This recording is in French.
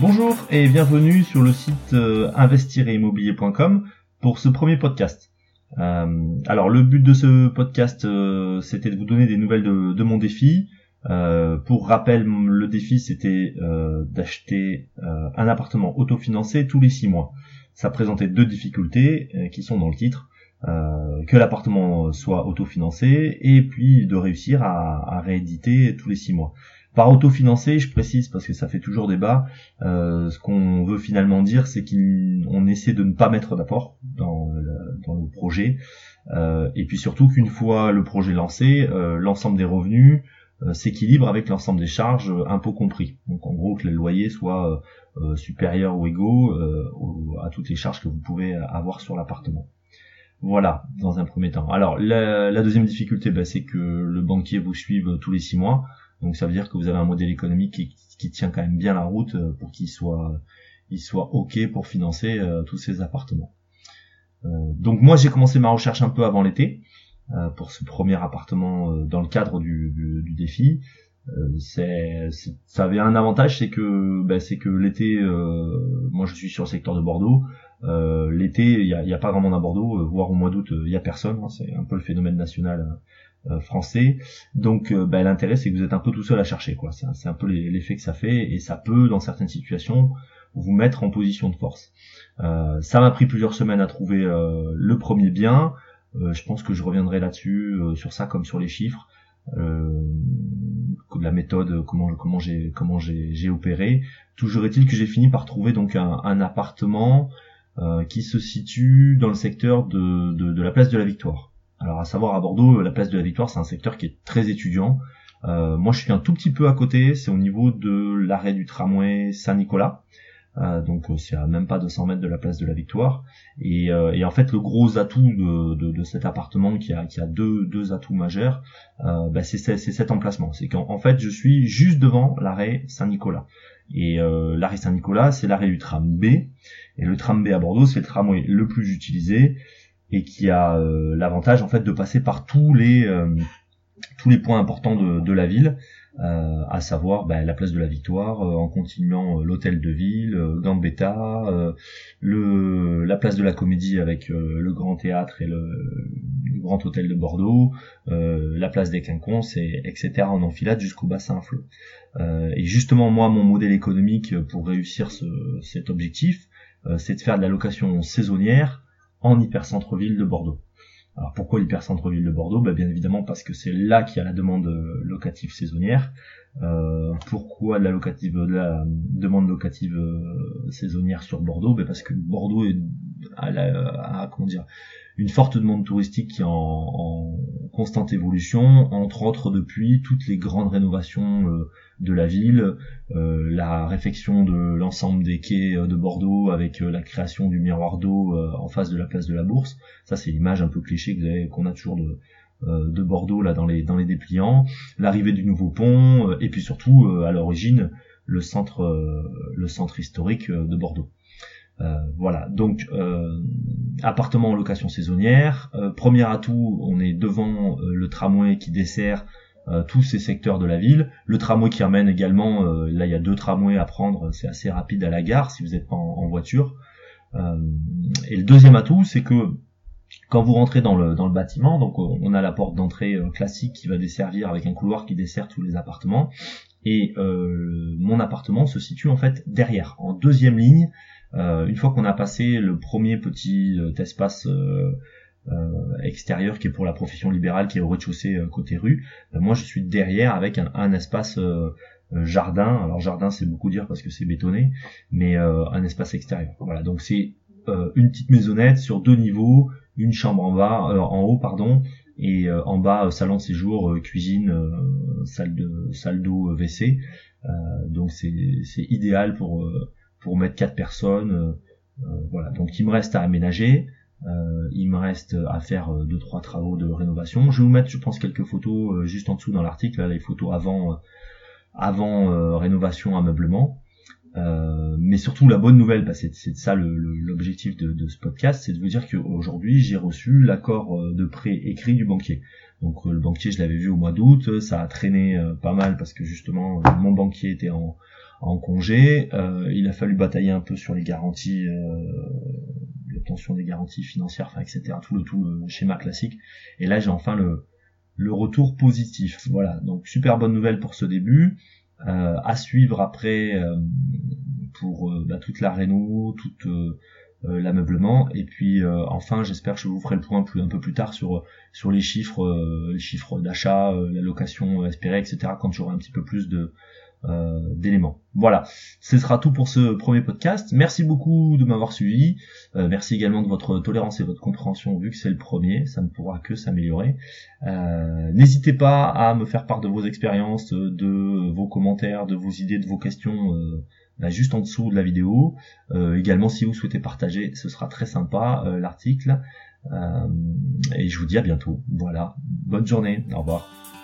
Bonjour et bienvenue sur le site euh, investir-immobilier.com pour ce premier podcast. Euh, alors le but de ce podcast euh, c'était de vous donner des nouvelles de, mon défi. Euh, pour rappel, le défi c'était euh, d'acheter un appartement autofinancé tous les six mois. Ça présentait deux difficultés qui sont dans le titre. que l'appartement soit autofinancé et puis de réussir à, à rééditer tous les six mois. Par autofinancé, je précise parce que ça fait toujours débat, euh, ce qu'on veut finalement dire, c'est qu'on essaie de ne pas mettre d'apport dans, dans, le projet, euh, et puis surtout qu'une fois le projet lancé, euh, l'ensemble des revenus s'équilibre avec l'ensemble des charges, impôts compris. Donc en gros que les loyers soient supérieurs ou égaux à toutes les charges que vous pouvez avoir sur l'appartement. Voilà, dans un premier temps. Alors la, deuxième difficulté, ben, c'est que le banquier vous suive tous les six mois. Donc ça veut dire que vous avez un modèle économique qui, qui tient quand même bien la route euh, pour qu'il soit, il soit ok pour financer euh, tous ces appartements. Euh, donc moi j'ai commencé ma recherche un peu avant l'été pour ce premier appartement dans le cadre du, du, du défi. c'est, ça avait un avantage, c'est que, ben, que l'été, moi je suis sur le secteur de Bordeaux. l'été, il y a, a, pas grand monde à Bordeaux, voire au mois d'août, il y a personne. Hein, c'est un peu le phénomène national euh, français. Donc euh, bah, l'intérêt c'est que vous êtes un peu tout seul à chercher quoi. C'est un peu l'effet que ça fait et ça peut dans certaines situations vous mettre en position de force. Euh, ça m'a pris plusieurs semaines à trouver le premier bien. je pense que je reviendrai là-dessus sur ça comme sur les chiffres. la méthode comment comment j'ai opéré toujours est-il que j'ai fini par trouver donc un, appartement qui se situe dans le secteur de, de la place de la Victoire alors à savoir à Bordeaux, la place de la Victoire, c'est un secteur qui est très étudiant. Euh, moi, je suis un tout petit peu à côté, c'est au niveau de l'arrêt du tramway Saint-Nicolas. Euh, donc euh, c'est à même pas 200 mètres de la place de la Victoire. Et, en fait, le gros atout de, cet appartement qui a, qui a deux, deux atouts majeurs, bah, c'est cet emplacement. C'est qu'en fait, je suis juste devant l'arrêt Saint-Nicolas. Et l'arrêt Saint-Nicolas, c'est l'arrêt du tram B. Et le tram B à Bordeaux, c'est le tramway le plus utilisé et qui a euh, l'avantage en fait de passer par tous les euh, tous les points importants de, de la ville, euh, à savoir ben, la place de la Victoire, en continuant l'hôtel de ville, Gambetta, le, la place de la Comédie avec le Grand Théâtre et le, Grand Hôtel de Bordeaux, la place des Quinconces, et, etc. en enfilade jusqu'au bassin flot. et justement, moi, mon modèle économique pour réussir ce, cet objectif, c'est de faire de la location saisonnière en hypercentre-ville de Bordeaux. Alors pourquoi l'hypercentre-ville de Bordeaux? Ben, Bien évidemment parce que c'est là qu'il y a la demande locative saisonnière. Euh, pourquoi la, locative, la demande locative euh, saisonnière sur Bordeaux? Ben Parce que Bordeaux est à, la, une forte demande touristique qui en, constante évolution, entre autres depuis toutes les grandes rénovations euh, de la ville, euh, la réfection de l'ensemble des quais euh, de Bordeaux avec la création du miroir d'eau en face de la place de la Bourse. Ça c'est l'image un peu cliché qu'on a toujours de, de Bordeaux là dans les dans les dépliants, l'arrivée du nouveau pont et puis surtout à l'origine le centre le centre historique de Bordeaux. Euh, voilà, donc euh, appartement en location saisonnière. Euh, premier atout, on est devant le tramway qui dessert tous ces secteurs de la ville. Le tramway qui amène également, là il y a deux tramways à prendre, c'est assez rapide à la gare si vous n'êtes pas en, voiture. et le deuxième atout, c'est que quand vous rentrez dans le, bâtiment, donc on a la porte d'entrée classique qui va desservir avec un couloir qui dessert tous les appartements. Et mon appartement se situe en fait derrière, en deuxième ligne, une fois qu'on a passé le premier petit euh, espace euh, extérieur qui est pour la profession libérale qui est au rez-de-chaussée côté rue, ben moi je suis derrière avec un, espace jardin. Alors jardin c'est beaucoup dire parce que c'est bétonné, mais un espace extérieur. Voilà, donc c'est une petite maisonnette sur deux niveaux, une chambre en bas, en haut pardon, et en bas salon séjour, cuisine, salle de salle d'eau, WC. donc c'est c'est idéal pour pour mettre quatre personnes. Euh, euh, voilà. Donc il me reste à aménager. Euh, il me reste à faire deux trois travaux de rénovation. Je vais vous mettre, je pense, quelques photos juste en dessous dans l'article, les photos avant avant rénovation, ameublement. Euh, mais surtout la bonne nouvelle, que c'est ça l'objectif de, de, ce podcast, c'est de vous dire qu'aujourd'hui j'ai reçu l'accord de prêt écrit du banquier. Donc le banquier je l'avais vu au mois d'août, ça a traîné pas mal parce que justement mon banquier était en, en congé. il a fallu batailler un peu sur les garanties, l'obtention des garanties financières, enfin etc. Tout le tout le schéma classique. Et là j'ai enfin le le retour positif. Voilà, donc super bonne nouvelle pour ce début. À suivre après pour bah, toute la réno, toute euh, l'ameublement. Et puis euh, enfin j'espère que je vous ferai le point plus un peu plus tard sur sur les chiffres euh, les chiffres d'achat la location espérée etc quand j'aurai un petit peu plus de d'éléments. Voilà, ce sera tout pour ce premier podcast. Merci beaucoup de m'avoir suivi. merci également de votre tolérance et votre compréhension vu que c'est le premier. Ça ne pourra que s'améliorer. N'hésitez pas à me faire part de vos expériences, de vos commentaires, de vos idées, de vos questions bah, juste en dessous de la vidéo. Euh, également, si vous souhaitez partager, ce sera très sympa euh, l'article. Euh, et je vous dis à bientôt. Voilà, bonne journée, au revoir.